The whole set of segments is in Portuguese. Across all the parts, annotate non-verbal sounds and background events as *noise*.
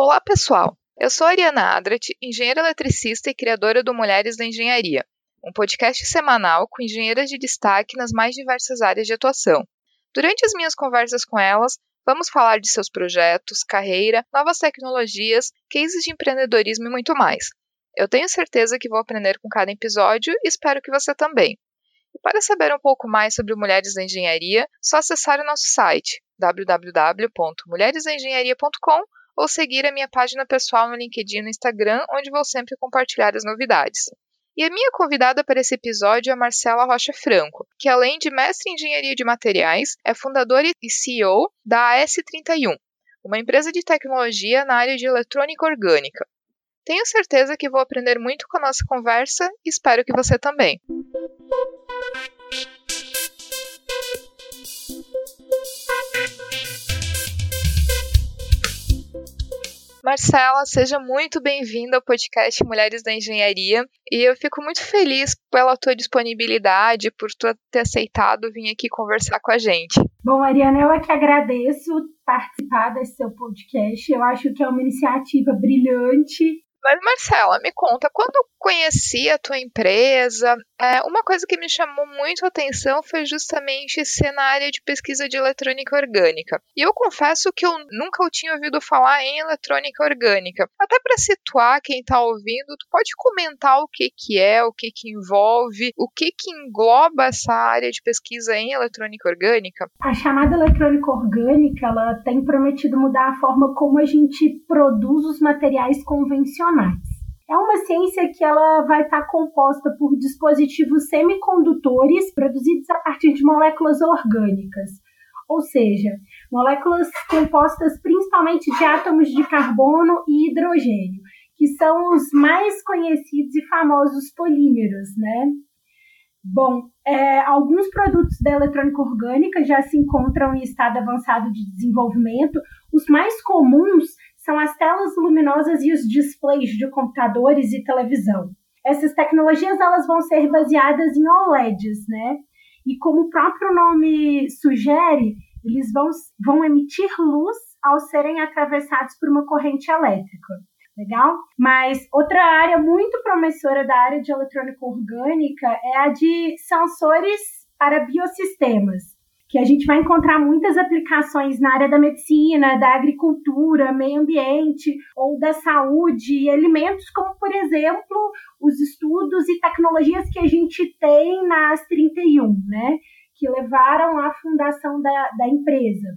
Olá, pessoal! Eu sou Ariana Adrat, engenheira eletricista e criadora do Mulheres da Engenharia, um podcast semanal com engenheiras de destaque nas mais diversas áreas de atuação. Durante as minhas conversas com elas, vamos falar de seus projetos, carreira, novas tecnologias, cases de empreendedorismo e muito mais. Eu tenho certeza que vou aprender com cada episódio e espero que você também. E para saber um pouco mais sobre Mulheres da Engenharia, só acessar o nosso site www.mulheresdaengenharia.com ou seguir a minha página pessoal no LinkedIn e no Instagram, onde vou sempre compartilhar as novidades. E a minha convidada para esse episódio é Marcela Rocha Franco, que além de mestre em engenharia de materiais, é fundadora e CEO da AS31, uma empresa de tecnologia na área de eletrônica orgânica. Tenho certeza que vou aprender muito com a nossa conversa e espero que você também. Marcela, seja muito bem-vinda ao podcast Mulheres da Engenharia. E eu fico muito feliz pela tua disponibilidade, por tu ter aceitado vir aqui conversar com a gente. Bom, Ariana, eu é que agradeço participar desse seu podcast. Eu acho que é uma iniciativa brilhante mas, Marcela, me conta, quando conheci a tua empresa, é, uma coisa que me chamou muito a atenção foi justamente ser na área de pesquisa de eletrônica orgânica. E eu confesso que eu nunca tinha ouvido falar em eletrônica orgânica. Até para situar quem está ouvindo, tu pode comentar o que, que é, o que, que envolve, o que, que engloba essa área de pesquisa em eletrônica orgânica? A chamada eletrônica orgânica, ela tem prometido mudar a forma como a gente produz os materiais convencionais é uma ciência que ela vai estar composta por dispositivos semicondutores produzidos a partir de moléculas orgânicas, ou seja, moléculas compostas principalmente de átomos de carbono e hidrogênio, que são os mais conhecidos e famosos polímeros, né? Bom, é, alguns produtos da eletrônica orgânica já se encontram em estado avançado de desenvolvimento. Os mais comuns são as telas luminosas e os displays de computadores e televisão. Essas tecnologias elas vão ser baseadas em OLEDs, né? E como o próprio nome sugere, eles vão, vão emitir luz ao serem atravessados por uma corrente elétrica. Legal? Mas outra área muito promissora da área de eletrônica orgânica é a de sensores para biosistemas que a gente vai encontrar muitas aplicações na área da medicina, da agricultura, meio ambiente ou da saúde e alimentos, como, por exemplo, os estudos e tecnologias que a gente tem na AS31, né? Que levaram à fundação da, da empresa.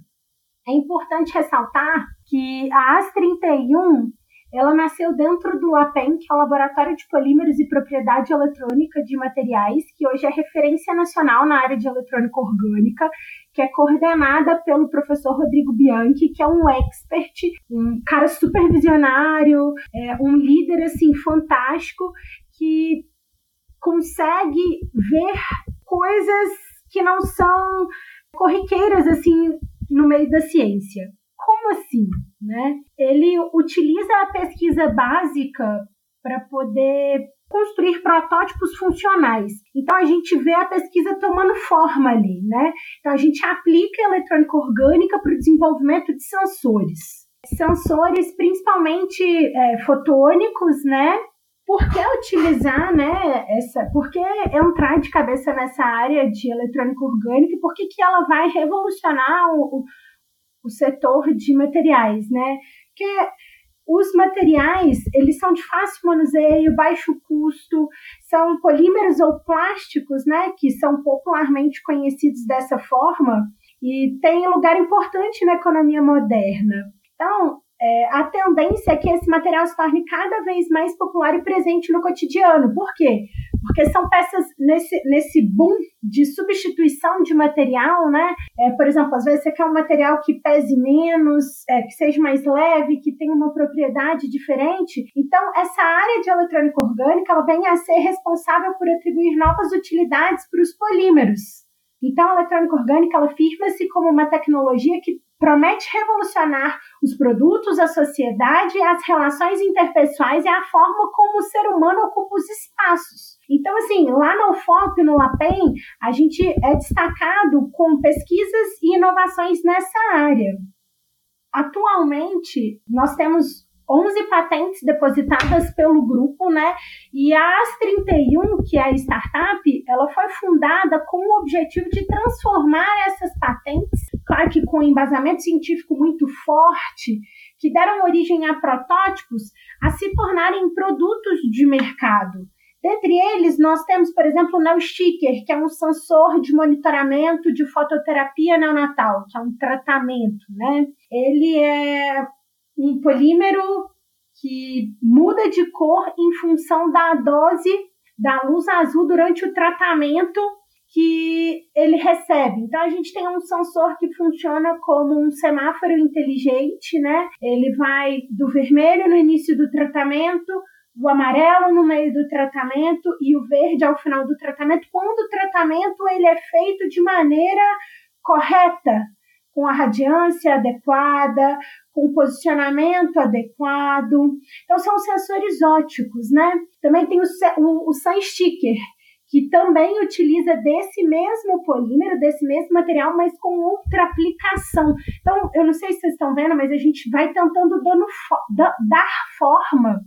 É importante ressaltar que a AS31 ela nasceu dentro do LAPEN, que é o Laboratório de Polímeros e Propriedade Eletrônica de Materiais, que hoje é referência nacional na área de eletrônica orgânica, que é coordenada pelo professor Rodrigo Bianchi, que é um expert, um cara super visionário, é, um líder assim fantástico que consegue ver coisas que não são corriqueiras assim no meio da ciência. Como assim? Né? Ele utiliza a pesquisa básica para poder construir protótipos funcionais. Então a gente vê a pesquisa tomando forma ali, né? Então a gente aplica a eletrônica orgânica para o desenvolvimento de sensores. Sensores principalmente é, fotônicos, né? Por que utilizar, né, essa, por que entrar de cabeça nessa área de eletrônica orgânica e por que, que ela vai revolucionar o, o setor de materiais, né? Que os materiais, eles são de fácil manuseio, baixo custo, são polímeros ou plásticos, né, que são popularmente conhecidos dessa forma e têm lugar importante na economia moderna. Então, é, a tendência é que esse material se torne cada vez mais popular e presente no cotidiano. Por quê? Porque são peças nesse, nesse boom de substituição de material, né? É, por exemplo, às vezes você quer um material que pese menos, é, que seja mais leve, que tenha uma propriedade diferente. Então, essa área de eletrônica orgânica ela vem a ser responsável por atribuir novas utilidades para os polímeros. Então, a eletrônica orgânica ela firma-se como uma tecnologia que promete revolucionar os produtos, a sociedade, as relações interpessoais e a forma como o ser humano ocupa os espaços. Então, assim, lá no UFOP, no LAPEN, a gente é destacado com pesquisas e inovações nessa área. Atualmente, nós temos 11 patentes depositadas pelo grupo, né? E a AS31, que é a startup, ela foi fundada com o objetivo de transformar essas patentes, claro que com embasamento científico muito forte, que deram origem a protótipos, a se tornarem produtos de mercado. Dentre eles, nós temos, por exemplo, o NeoSticker, que é um sensor de monitoramento de fototerapia neonatal, que é um tratamento, né? Ele é um polímero que muda de cor em função da dose da luz azul durante o tratamento que ele recebe. Então a gente tem um sensor que funciona como um semáforo inteligente, né? Ele vai do vermelho no início do tratamento o amarelo no meio do tratamento e o verde ao final do tratamento, quando o tratamento ele é feito de maneira correta, com a radiância adequada, com o posicionamento adequado. Então, são sensores óticos, né? Também tem o, o, o Sun Sticker, que também utiliza desse mesmo polímero, desse mesmo material, mas com outra aplicação. Então, eu não sei se vocês estão vendo, mas a gente vai tentando dando, dar forma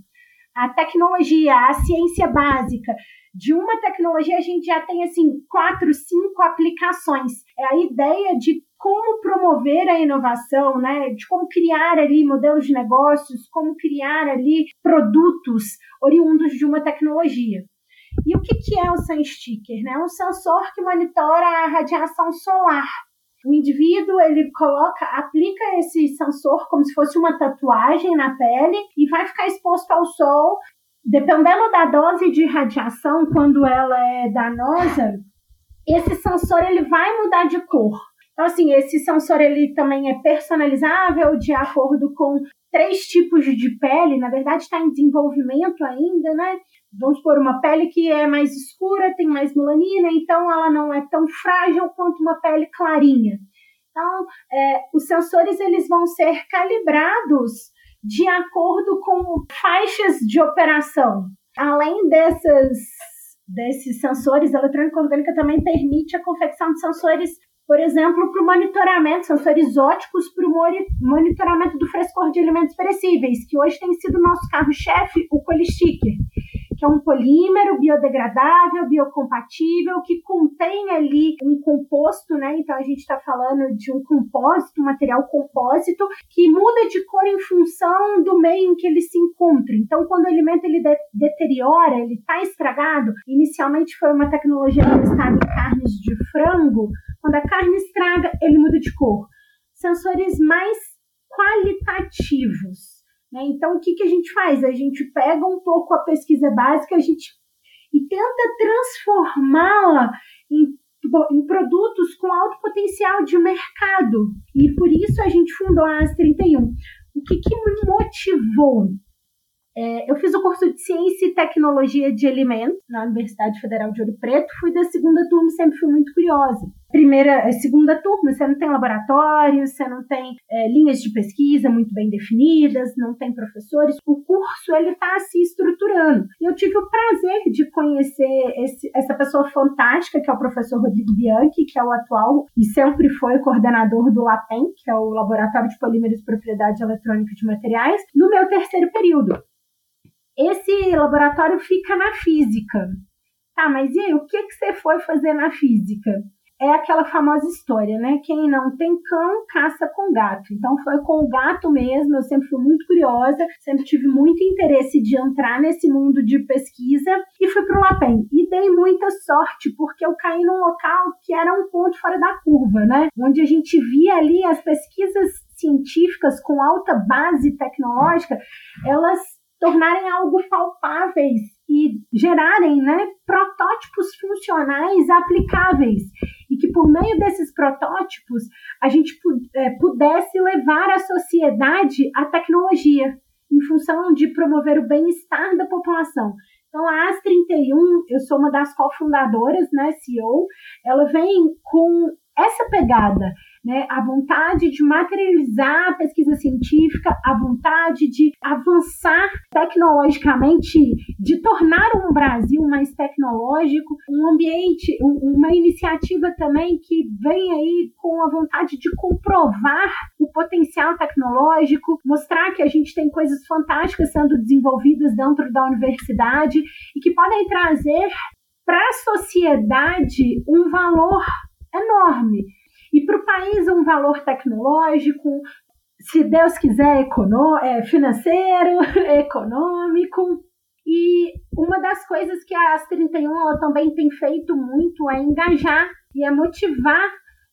a tecnologia, a ciência básica. De uma tecnologia, a gente já tem assim quatro, cinco aplicações. É a ideia de como promover a inovação, né? De como criar ali modelos de negócios, como criar ali produtos oriundos de uma tecnologia. E o que, é o Sun Sticker? Né? É um sensor que monitora a radiação solar. O indivíduo ele coloca, aplica esse sensor como se fosse uma tatuagem na pele e vai ficar exposto ao sol. Dependendo da dose de radiação, quando ela é danosa, esse sensor ele vai mudar de cor. Então, assim, esse sensor ele também é personalizável de acordo com três tipos de pele. Na verdade, está em desenvolvimento ainda, né? Vamos supor, uma pele que é mais escura, tem mais melanina, então ela não é tão frágil quanto uma pele clarinha. Então, é, os sensores eles vão ser calibrados de acordo com faixas de operação. Além dessas, desses sensores, a eletrônica orgânica também permite a confecção de sensores, por exemplo, para o monitoramento, sensores óticos para o monitoramento do frescor de alimentos perecíveis, que hoje tem sido nosso carro-chefe, o Colisticker que é um polímero biodegradável, biocompatível, que contém ali um composto, né? Então a gente está falando de um compósito, um material compósito, que muda de cor em função do meio em que ele se encontra. Então, quando o alimento ele de deteriora, ele está estragado, inicialmente foi uma tecnologia testada em carnes de frango, quando a carne estraga, ele muda de cor. Sensores mais qualitativos? Então, o que, que a gente faz? A gente pega um pouco a pesquisa básica a gente, e tenta transformá-la em, em, produtos com alto potencial de mercado. E por isso a gente fundou a AS31. O que, que me motivou? É, eu fiz o curso de Ciência e Tecnologia de Alimentos na Universidade Federal de Ouro Preto. Fui da segunda turma e sempre fui muito curiosa. Primeira, segunda turma, você não tem laboratório, você não tem é, linhas de pesquisa muito bem definidas, não tem professores. O curso ele está se estruturando. Eu tive o prazer de conhecer esse, essa pessoa fantástica que é o professor Rodrigo Bianchi, que é o atual e sempre foi coordenador do LAPEN, que é o Laboratório de Polímeros e Propriedade Eletrônica de Materiais, no meu terceiro período. Esse laboratório fica na física. Tá, mas e aí, o que, que você foi fazer na física? É aquela famosa história, né? Quem não tem cão, caça com gato. Então foi com o gato mesmo, eu sempre fui muito curiosa, sempre tive muito interesse de entrar nesse mundo de pesquisa e fui para o LAPEN. E dei muita sorte, porque eu caí num local que era um ponto fora da curva, né? Onde a gente via ali as pesquisas científicas com alta base tecnológica, elas tornarem algo palpáveis e gerarem né, protótipos funcionais aplicáveis e que por meio desses protótipos a gente é, pudesse levar a sociedade à tecnologia em função de promover o bem-estar da população. Então, a AS31, eu sou uma das cofundadoras, né, CEO, ela vem com essa pegada né, a vontade de materializar a pesquisa científica, a vontade de avançar tecnologicamente, de tornar um Brasil mais tecnológico, um ambiente, uma iniciativa também que vem aí com a vontade de comprovar o potencial tecnológico, mostrar que a gente tem coisas fantásticas sendo desenvolvidas dentro da universidade e que podem trazer para a sociedade um valor enorme. E para o país um valor tecnológico, se Deus quiser, é, financeiro, *laughs* econômico. E uma das coisas que a AS 31 ela também tem feito muito é engajar e é motivar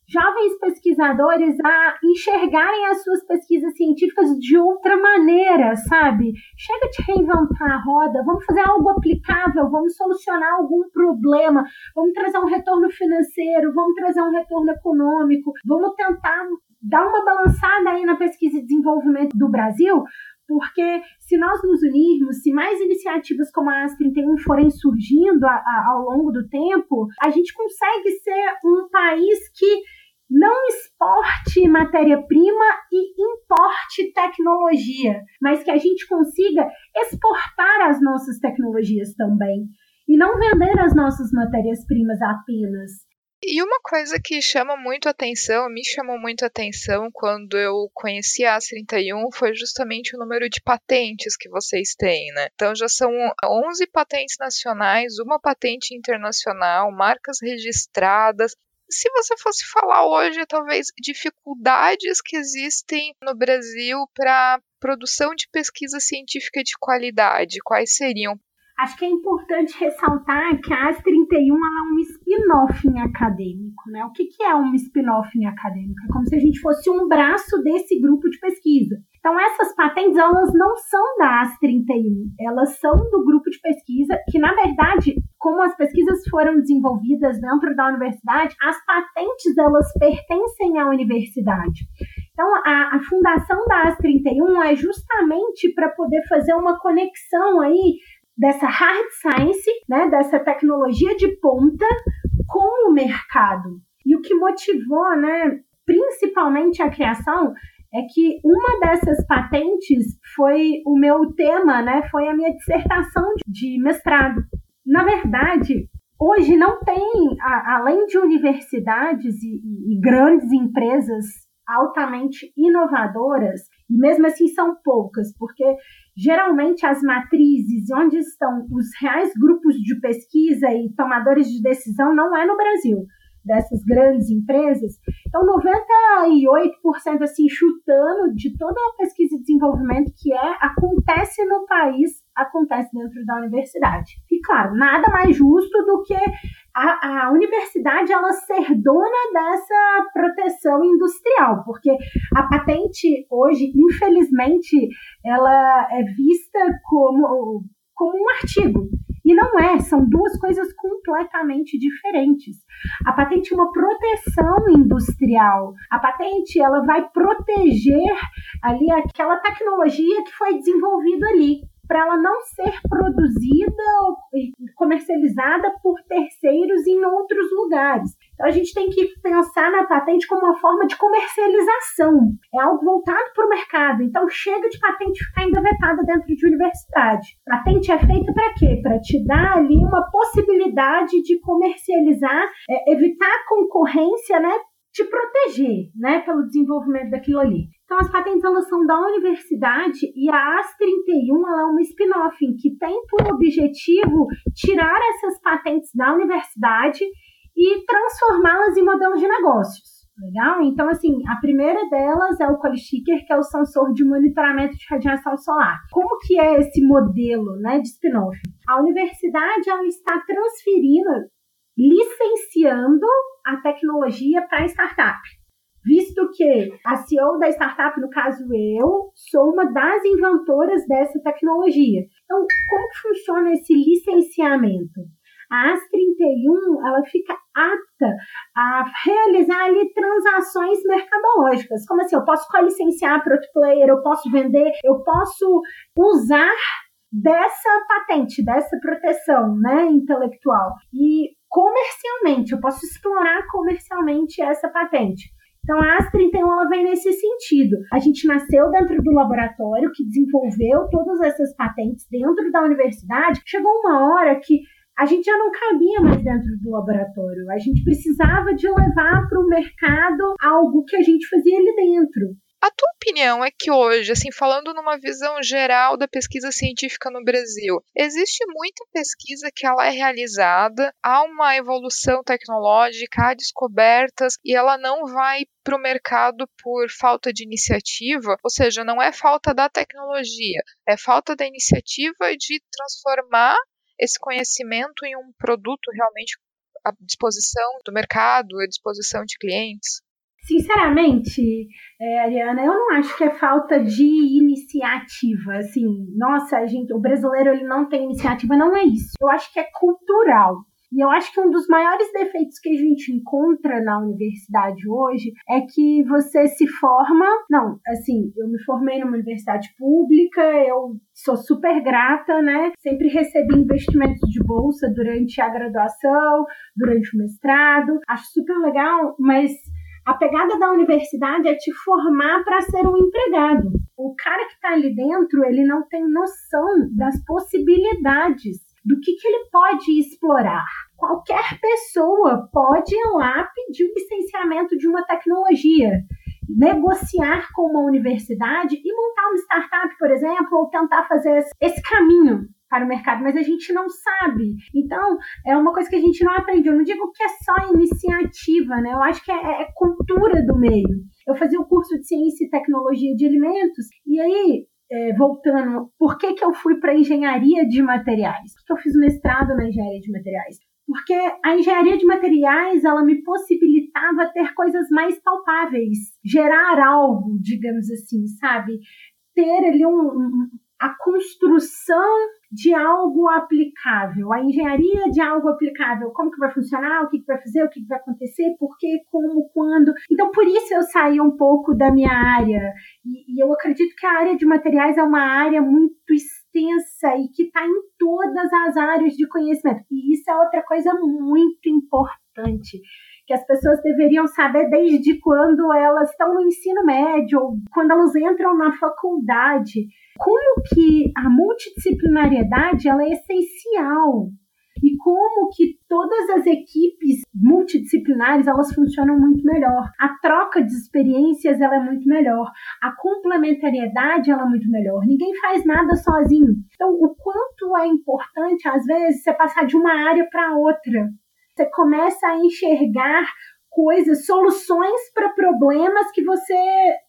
jovens pesquisadores a enxergarem as suas pesquisas científicas de outra maneira, sabe? Chega de reinventar a roda, vamos fazer algo aplicável, vamos solucionar algum problema, vamos trazer um retorno financeiro, vamos trazer um retorno econômico, vamos tentar dar uma balançada aí na pesquisa e desenvolvimento do Brasil, porque se nós nos unirmos, se mais iniciativas como a AS 31 forem surgindo a, a, ao longo do tempo, a gente consegue ser um país que não exporte matéria-prima e importe tecnologia, mas que a gente consiga exportar as nossas tecnologias também e não vender as nossas matérias-primas apenas. E uma coisa que chama muito atenção, me chamou muito atenção quando eu conheci a AS31 foi justamente o número de patentes que vocês têm, né? Então já são 11 patentes nacionais, uma patente internacional, marcas registradas. Se você fosse falar hoje, talvez, dificuldades que existem no Brasil para produção de pesquisa científica de qualidade, quais seriam? Acho que é importante ressaltar que a AS 31 é um spin-off em acadêmico. Né? O que, que é um spin-off em acadêmico? É como se a gente fosse um braço desse grupo de pesquisa. Então, essas patentes, elas não são da AS 31, elas são do grupo de pesquisa, que, na verdade, como as pesquisas foram desenvolvidas dentro da universidade, as patentes, elas pertencem à universidade. Então, a, a fundação da AS 31 é justamente para poder fazer uma conexão aí dessa hard science, né, dessa tecnologia de ponta com o mercado. E o que motivou, né, principalmente a criação é que uma dessas patentes foi o meu tema, né, foi a minha dissertação de mestrado. Na verdade, hoje não tem, além de universidades e, e grandes empresas altamente inovadoras, e mesmo assim são poucas, porque geralmente as matrizes onde estão os reais grupos de pesquisa e tomadores de decisão não é no Brasil, dessas grandes empresas. Então, 98% assim chutando de toda a pesquisa e desenvolvimento que é acontece no país, acontece dentro da universidade. E claro, nada mais justo do que a, a universidade ela ser dona dessa proteção industrial, porque a patente hoje, infelizmente, ela é vista como, como um artigo. E não é, são duas coisas completamente diferentes. A patente é uma proteção industrial. A patente ela vai proteger ali aquela tecnologia que foi desenvolvida ali para ela não ser produzida e comercializada por terceiros em outros lugares. Então a gente tem que pensar na patente como uma forma de comercialização. É algo voltado para o mercado. Então chega de patente ficar engavetada dentro de universidade. Patente é feita para quê? Para te dar ali uma possibilidade de comercializar, é, evitar a concorrência, né? Te proteger, né, pelo desenvolvimento daquilo ali. Então, as patentes elas são da universidade e a AS31 ela é uma spin-off que tem por objetivo tirar essas patentes da universidade e transformá-las em modelos de negócios. Legal? Então, assim, a primeira delas é o Qualisticker, que é o sensor de monitoramento de radiação solar. Como que é esse modelo né, de spin-off? A universidade ela está transferindo, licenciando a tecnologia para a startup visto que a CEO da startup, no caso eu, sou uma das inventoras dessa tecnologia. Então, como funciona esse licenciamento? A AS31 ela fica apta a realizar ali transações mercadológicas. Como assim? Eu posso licenciar para outro player, eu posso vender, eu posso usar dessa patente, dessa proteção né, intelectual. E comercialmente, eu posso explorar comercialmente essa patente. Então a AS31 ela vem nesse sentido. A gente nasceu dentro do laboratório que desenvolveu todas essas patentes dentro da universidade. Chegou uma hora que a gente já não cabia mais dentro do laboratório. A gente precisava de levar para o mercado algo que a gente fazia ali dentro. A tua opinião é que hoje, assim, falando numa visão geral da pesquisa científica no Brasil, existe muita pesquisa que ela é realizada, há uma evolução tecnológica, há descobertas e ela não vai para o mercado por falta de iniciativa, ou seja, não é falta da tecnologia, é falta da iniciativa de transformar esse conhecimento em um produto realmente à disposição do mercado, à disposição de clientes. Sinceramente, é, Ariana, eu não acho que é falta de iniciativa. Assim, nossa, gente, o brasileiro ele não tem iniciativa, não é isso. Eu acho que é cultural. E eu acho que um dos maiores defeitos que a gente encontra na universidade hoje é que você se forma. Não, assim, eu me formei numa universidade pública, eu sou super grata, né? Sempre recebi investimentos de bolsa durante a graduação, durante o mestrado. Acho super legal, mas a pegada da universidade é te formar para ser um empregado. O cara que está ali dentro, ele não tem noção das possibilidades, do que, que ele pode explorar. Qualquer pessoa pode ir lá pedir o licenciamento de uma tecnologia, negociar com uma universidade e montar uma startup, por exemplo, ou tentar fazer esse caminho para o mercado, mas a gente não sabe. Então, é uma coisa que a gente não aprende. Eu não digo que é só iniciativa, né? Eu acho que é, é cultura do meio. Eu fazia o um curso de ciência e tecnologia de alimentos, e aí é, voltando, por que, que eu fui para engenharia de materiais? Por que eu fiz mestrado na engenharia de materiais? Porque a engenharia de materiais ela me possibilitava ter coisas mais palpáveis, gerar algo, digamos assim, sabe? Ter ali um, um a construção de algo aplicável, a engenharia de algo aplicável, como que vai funcionar, o que, que vai fazer, o que, que vai acontecer, por quê, como, quando. Então, por isso eu saí um pouco da minha área. E, e eu acredito que a área de materiais é uma área muito extensa e que está em todas as áreas de conhecimento. E isso é outra coisa muito importante que as pessoas deveriam saber desde quando elas estão no ensino médio ou quando elas entram na faculdade. Como que a multidisciplinariedade ela é essencial e como que todas as equipes multidisciplinares elas funcionam muito melhor. A troca de experiências ela é muito melhor. A complementariedade ela é muito melhor. Ninguém faz nada sozinho. Então, o quanto é importante às vezes você passar de uma área para outra você começa a enxergar coisas, soluções para problemas que você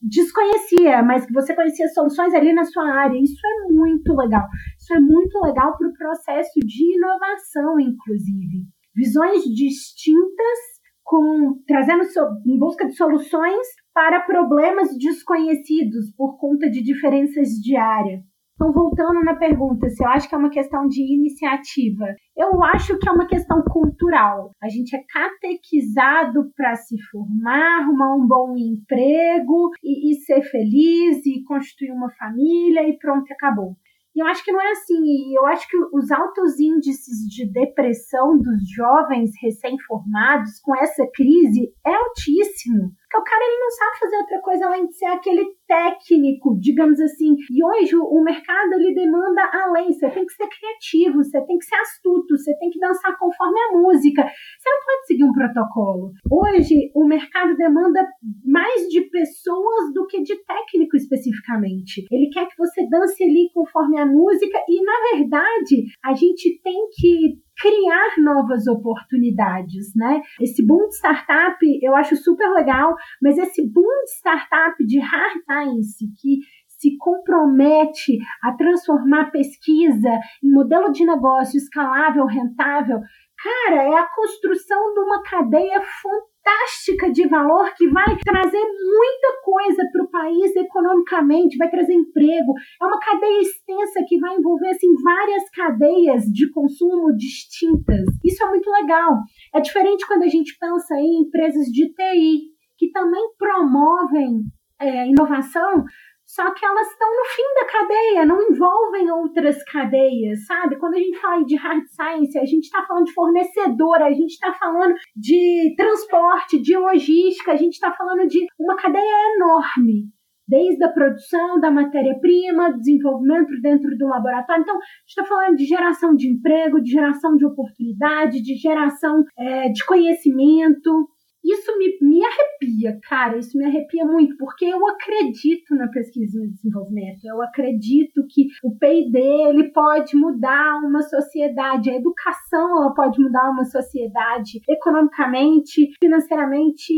desconhecia, mas que você conhecia soluções ali na sua área. Isso é muito legal. Isso é muito legal para o processo de inovação, inclusive. Visões distintas, com trazendo em busca de soluções para problemas desconhecidos por conta de diferenças de área. Então, voltando na pergunta, se eu acho que é uma questão de iniciativa, eu acho que é uma questão cultural. A gente é catequizado para se formar, arrumar um bom emprego e, e ser feliz e construir uma família e pronto, acabou. E eu acho que não é assim. E eu acho que os altos índices de depressão dos jovens recém-formados com essa crise é altíssimo. Porque o cara ele não sabe fazer outra coisa além de ser aquele técnico, digamos assim. E hoje o mercado ele demanda além. Você tem que ser criativo, você tem que ser astuto, você tem que dançar conforme a música. Você não pode seguir um protocolo. Hoje o mercado demanda mais de pessoas do que de técnico especificamente. Ele quer que você dance ali conforme a música e na verdade a gente tem que criar novas oportunidades, né? Esse boom de startup eu acho super legal, mas esse boom de startup de hard science que se compromete a transformar pesquisa em modelo de negócio escalável, rentável, cara, é a construção de uma cadeia fantástica fantástica de valor que vai trazer muita coisa para o país economicamente, vai trazer emprego. É uma cadeia extensa que vai envolver assim, várias cadeias de consumo distintas. Isso é muito legal. É diferente quando a gente pensa em empresas de TI, que também promovem é, inovação, só que elas estão no fim da cadeia, não envolvem outras cadeias, sabe? Quando a gente fala de hard science, a gente está falando de fornecedor, a gente está falando de transporte, de logística, a gente está falando de uma cadeia enorme desde a produção da matéria-prima, desenvolvimento dentro do laboratório. Então, a gente está falando de geração de emprego, de geração de oportunidade, de geração é, de conhecimento. Isso me, me arrepia, cara, isso me arrepia muito, porque eu acredito na pesquisa e no desenvolvimento, eu acredito que o P&D ele pode mudar uma sociedade, a educação ela pode mudar uma sociedade economicamente, financeiramente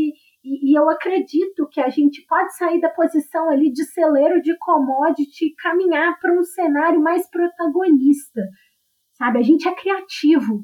e, e, eu acredito que a gente pode sair da posição ali de celeiro de commodity e caminhar para um cenário mais protagonista, sabe? A gente é criativo.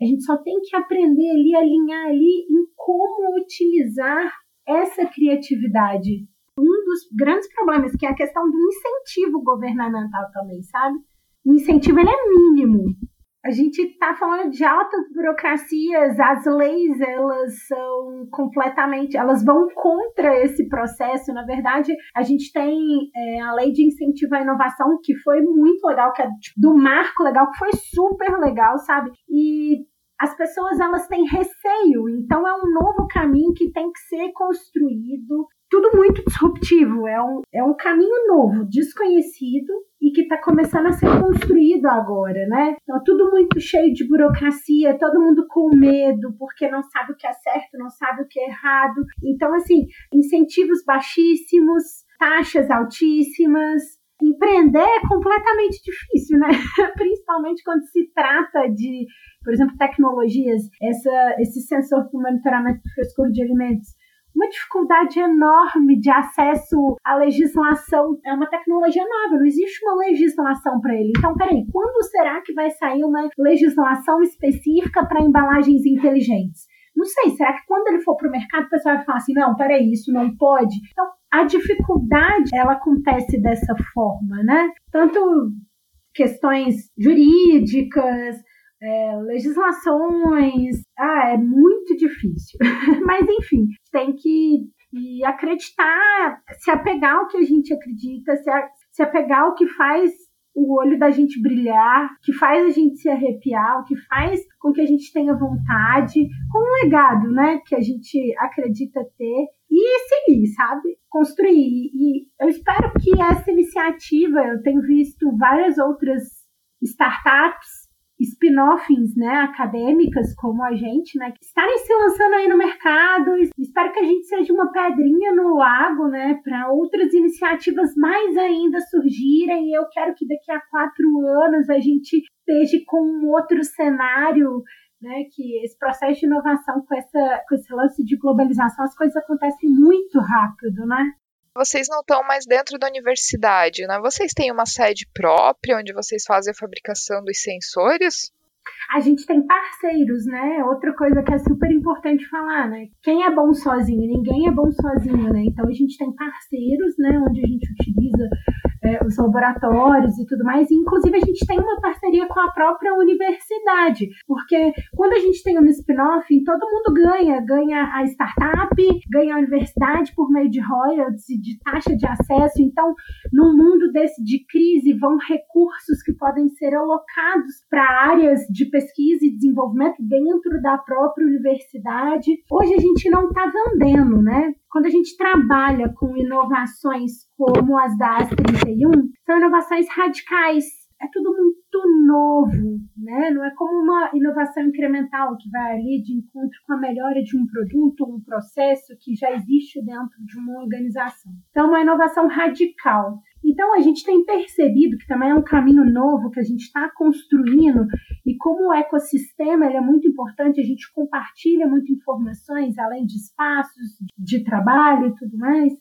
A gente só tem que aprender ali, alinhar ali em como utilizar essa criatividade. Um dos grandes problemas que é a questão do incentivo governamental também, sabe? O incentivo ele é mínimo a gente está falando de altas burocracias, as leis elas são completamente, elas vão contra esse processo. Na verdade, a gente tem é, a lei de incentivo à inovação que foi muito legal, que é tipo, do marco legal, que foi super legal, sabe? E as pessoas elas têm receio, então é um novo caminho que tem que ser construído tudo muito disruptivo, é um, é um caminho novo, desconhecido e que está começando a ser construído agora, né? Então, tudo muito cheio de burocracia, todo mundo com medo, porque não sabe o que é certo, não sabe o que é errado. Então, assim, incentivos baixíssimos, taxas altíssimas. Empreender é completamente difícil, né? *laughs* Principalmente quando se trata de, por exemplo, tecnologias, essa, esse sensor para monitoramento do frescor de alimentos uma dificuldade enorme de acesso à legislação. É uma tecnologia nova, não existe uma legislação para ele. Então, peraí, quando será que vai sair uma legislação específica para embalagens inteligentes? Não sei, será que quando ele for para o mercado o pessoal vai falar assim, não, peraí, isso não pode? Então, a dificuldade, ela acontece dessa forma, né? Tanto questões jurídicas, é, legislações. Ah, é muito difícil. *laughs* Mas, enfim, tem que e acreditar, se apegar ao que a gente acredita, se, se apegar ao que faz o olho da gente brilhar, que faz a gente se arrepiar, o que faz com que a gente tenha vontade, com um legado, né, que a gente acredita ter e seguir, sabe? Construir. E eu espero que essa iniciativa, eu tenho visto várias outras startups spin-offs, né, acadêmicas como a gente, né, que estarem se lançando aí no mercado. Espero que a gente seja uma pedrinha no lago, né, para outras iniciativas mais ainda surgirem. Eu quero que daqui a quatro anos a gente esteja com um outro cenário, né, que esse processo de inovação com, essa, com esse lance de globalização, as coisas acontecem muito rápido, né? Vocês não estão mais dentro da universidade, né? Vocês têm uma sede própria onde vocês fazem a fabricação dos sensores? A gente tem parceiros, né? Outra coisa que é super importante falar, né? Quem é bom sozinho? Ninguém é bom sozinho, né? Então a gente tem parceiros, né? Onde a gente utiliza é, os laboratórios e tudo mais. Inclusive, a gente tem uma parceria com a própria universidade, porque quando a gente tem um spin-off, todo mundo ganha. Ganha a startup, ganha a universidade por meio de royalties e de taxa de acesso. Então, num mundo desse de crise, vão recursos que podem ser alocados para áreas de pesquisa e desenvolvimento dentro da própria universidade. Hoje a gente não está vendendo, né? Quando a gente trabalha com inovações como as da AS31, são inovações radicais. É tudo muito novo, né? Não é como uma inovação incremental que vai ali de encontro com a melhora de um produto um processo que já existe dentro de uma organização. Então, uma inovação radical. Então, a gente tem percebido que também é um caminho novo que a gente está construindo, e como o ecossistema é muito importante, a gente compartilha muitas informações, além de espaços de trabalho e tudo mais,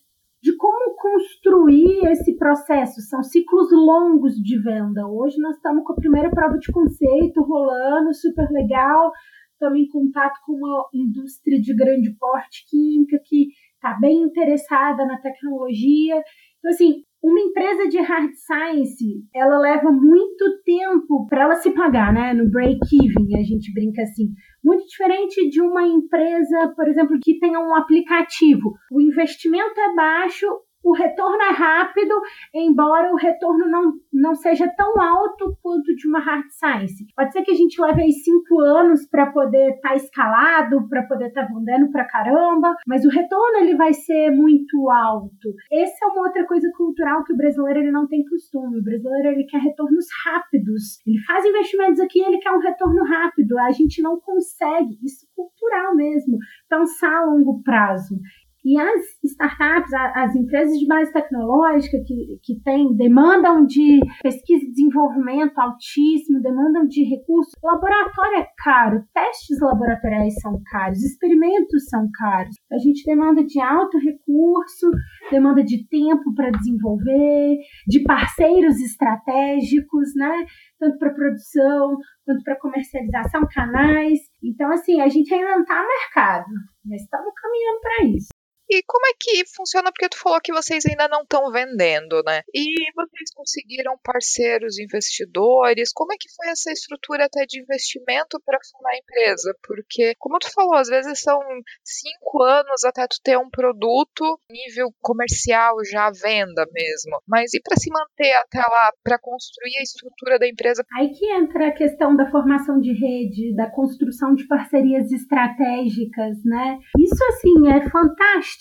de como construir esse processo. São ciclos longos de venda. Hoje nós estamos com a primeira prova de conceito rolando, super legal. Estamos em contato com uma indústria de grande porte química que está bem interessada na tecnologia. Então, assim, uma empresa de hard science, ela leva muito tempo para ela se pagar, né? No break-even, a gente brinca assim. Muito diferente de uma empresa, por exemplo, que tenha um aplicativo. O investimento é baixo, o retorno é rápido, embora o retorno não, não seja tão alto quanto de uma hard science. Pode ser que a gente leve aí cinco anos para poder estar tá escalado, para poder estar tá vendendo para caramba, mas o retorno ele vai ser muito alto. Essa é uma outra coisa cultural que o brasileiro ele não tem costume. O brasileiro ele quer retornos rápidos. Ele faz investimentos aqui, ele quer um retorno rápido. A gente não consegue, isso cultural mesmo, pensar a longo prazo. E as startups, as empresas de base tecnológica que, que têm, demandam de pesquisa e desenvolvimento altíssimo, demandam de recursos. Laboratório é caro, testes laboratoriais são caros, experimentos são caros. A gente demanda de alto recurso, demanda de tempo para desenvolver, de parceiros estratégicos, né? Tanto para produção quanto para comercialização, canais. Então, assim, a gente ainda não está no mercado, mas estamos caminhando para isso. E como é que funciona? Porque tu falou que vocês ainda não estão vendendo, né? E vocês conseguiram parceiros investidores? Como é que foi essa estrutura até de investimento para fundar a empresa? Porque, como tu falou, às vezes são cinco anos até tu ter um produto nível comercial já à venda mesmo. Mas e para se manter até lá, para construir a estrutura da empresa? Aí que entra a questão da formação de rede, da construção de parcerias estratégicas, né? Isso assim é fantástico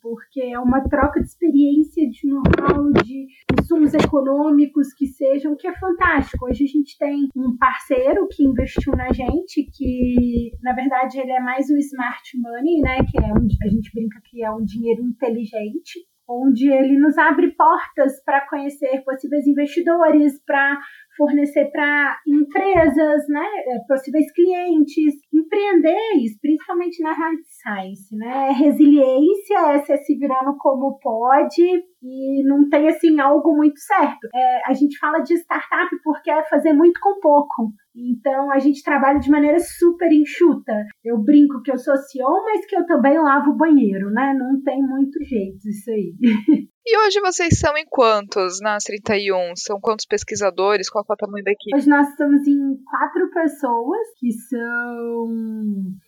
porque é uma troca de experiência, de know-how, de insumos econômicos que sejam, que é fantástico. Hoje a gente tem um parceiro que investiu na gente, que na verdade ele é mais o smart money, né? Que é um, a gente brinca que é um dinheiro inteligente onde ele nos abre portas para conhecer possíveis investidores, para fornecer para empresas, né, é, possíveis clientes, empreender isso, principalmente na hard science, né? Resiliência é se virando como pode e não tem assim algo muito certo. É, a gente fala de startup porque é fazer muito com pouco. Então a gente trabalha de maneira super enxuta. Eu brinco que eu sou CEO, mas que eu também lavo o banheiro, né? Não tem muito jeito isso aí. *laughs* E hoje vocês são em quantos nas 31? São quantos pesquisadores? Qual é o tamanho da equipe? Hoje nós estamos em quatro pessoas que são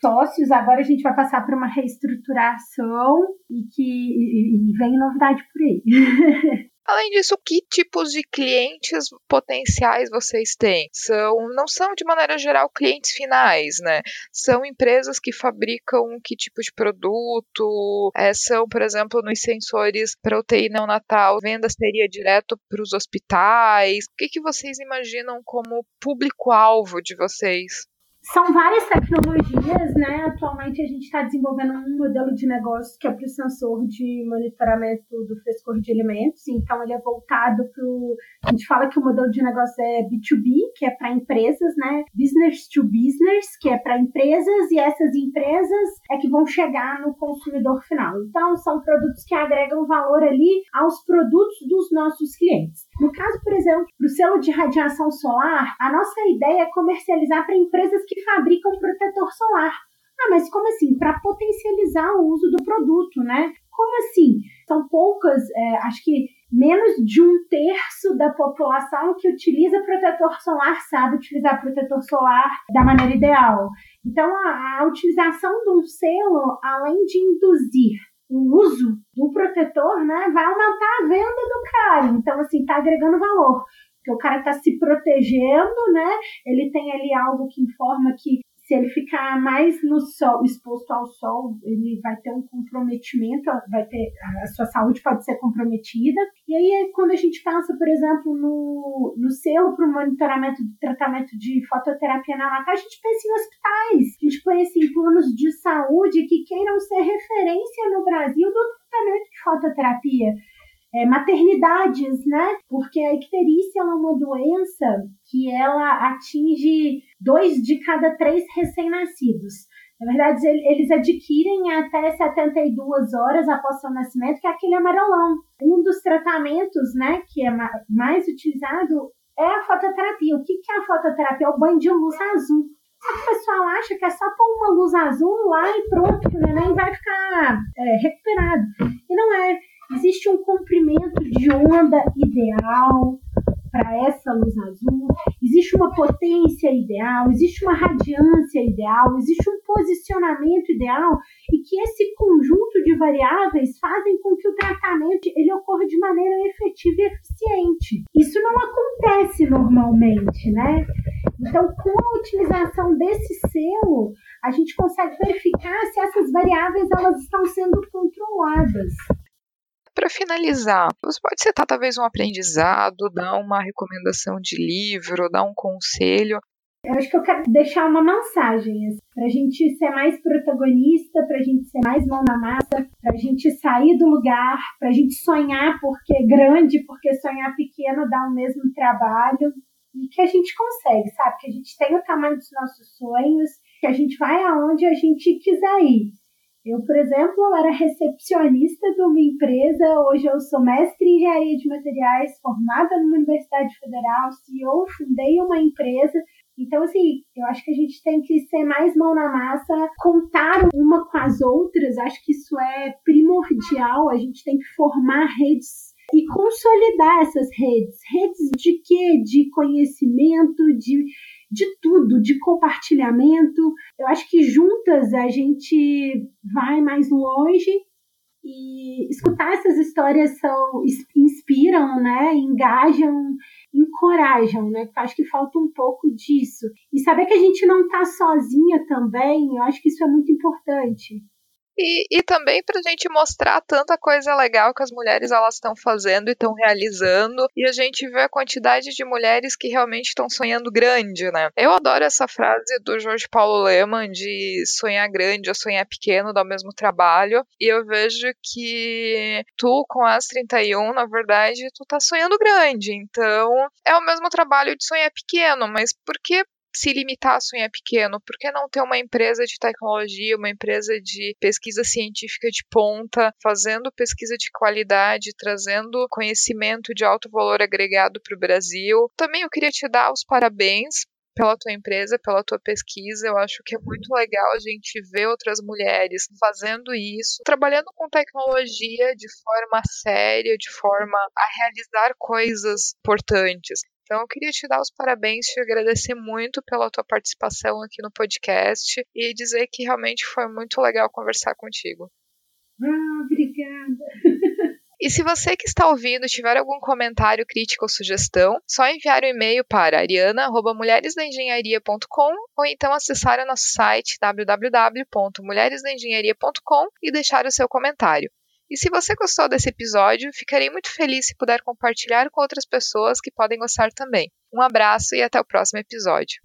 sócios. Agora a gente vai passar por uma reestruturação e que e, e vem novidade por aí. *laughs* Além disso, que tipos de clientes potenciais vocês têm? São, não são de maneira geral clientes finais, né? São empresas que fabricam que tipo de produto? É, são, por exemplo, nos sensores para UTI neonatal, venda seria direto para os hospitais? O que, que vocês imaginam como público-alvo de vocês? São várias tecnologias, né? Atualmente a gente está desenvolvendo um modelo de negócio que é para o sensor de monitoramento do frescor de alimentos. Então ele é voltado para o. A gente fala que o modelo de negócio é B2B, que é para empresas, né? Business to business, que é para empresas, e essas empresas é que vão chegar no consumidor final. Então são produtos que agregam valor ali aos produtos dos nossos clientes. No caso, por exemplo, para o selo de radiação solar, a nossa ideia é comercializar para empresas que fabricam protetor solar. Ah, mas como assim? Para potencializar o uso do produto, né? Como assim? São poucas, é, acho que menos de um terço da população que utiliza protetor solar sabe utilizar protetor solar da maneira ideal. Então, a, a utilização de um selo, além de induzir o uso do protetor, né, vai aumentar a venda do cara. Então, assim, está agregando valor porque o cara está se protegendo, né? Ele tem ali algo que informa que se ele ficar mais no sol, exposto ao sol, ele vai ter um comprometimento, vai ter a sua saúde pode ser comprometida. E aí, quando a gente pensa, por exemplo, no, no selo para o monitoramento do tratamento de fototerapia na lata, a gente pensa em hospitais, a gente pensa em planos de saúde que queiram ser referência no Brasil do tratamento de fototerapia é, maternidades, né? Porque a icterícia é uma doença que ela atinge dois de cada três recém-nascidos. Na verdade, eles adquirem até 72 horas após seu nascimento, que é aquele amarelão. Um dos tratamentos, né, que é mais utilizado é a fototerapia. O que é a fototerapia? É o banho de luz azul. Só que o pessoal acha que é só pôr uma luz azul lá e pronto, que o neném vai ficar é, recuperado. E não é. Existe um comprimento de onda ideal para essa luz azul, existe uma potência ideal, existe uma radiância ideal, existe um posicionamento ideal e que esse conjunto de variáveis fazem com que o tratamento ele ocorra de maneira efetiva e eficiente. Isso não acontece normalmente, né? Então, com a utilização desse selo, a gente consegue verificar se essas variáveis elas estão sendo controladas. Para finalizar, você pode citar talvez um aprendizado, dar uma recomendação de livro, dar um conselho. Eu acho que eu quero deixar uma mensagem assim, para a gente ser mais protagonista, para a gente ser mais mão na massa, para a gente sair do lugar, para a gente sonhar porque é grande, porque sonhar pequeno dá o mesmo trabalho e que a gente consegue, sabe? Que a gente tem o tamanho dos nossos sonhos, que a gente vai aonde a gente quiser ir. Eu, por exemplo, era recepcionista de uma empresa, hoje eu sou mestre em engenharia de materiais, formada numa universidade federal, CEO, fundei uma empresa. Então, assim, eu acho que a gente tem que ser mais mão na massa, contar uma com as outras, acho que isso é primordial, a gente tem que formar redes e consolidar essas redes. Redes de quê? De conhecimento, de, de tudo, de compartilhamento. Eu acho que juntas a gente vai mais longe e escutar essas histórias são inspiram, né? Engajam, encorajam, né? Eu acho que falta um pouco disso. E saber que a gente não está sozinha também, eu acho que isso é muito importante. E, e também para a gente mostrar tanta coisa legal que as mulheres elas estão fazendo e estão realizando, e a gente vê a quantidade de mulheres que realmente estão sonhando grande, né? Eu adoro essa frase do Jorge Paulo Leman de sonhar grande ou sonhar pequeno dá o mesmo trabalho, e eu vejo que tu com as 31, na verdade, tu tá sonhando grande, então é o mesmo trabalho de sonhar pequeno, mas por que se limitar a sonhar pequeno? Por que não ter uma empresa de tecnologia, uma empresa de pesquisa científica de ponta, fazendo pesquisa de qualidade, trazendo conhecimento de alto valor agregado para o Brasil? Também eu queria te dar os parabéns pela tua empresa, pela tua pesquisa. Eu acho que é muito legal a gente ver outras mulheres fazendo isso, trabalhando com tecnologia de forma séria, de forma a realizar coisas importantes. Então, eu queria te dar os parabéns, te agradecer muito pela tua participação aqui no podcast e dizer que realmente foi muito legal conversar contigo. Ah, obrigada. E se você que está ouvindo tiver algum comentário, crítica ou sugestão, só enviar o um e-mail para ariana@mulheresdaengenharia.com ou então acessar o nosso site www.mulheresdaengenharia.com e deixar o seu comentário. E se você gostou desse episódio, ficarei muito feliz se puder compartilhar com outras pessoas que podem gostar também. Um abraço e até o próximo episódio.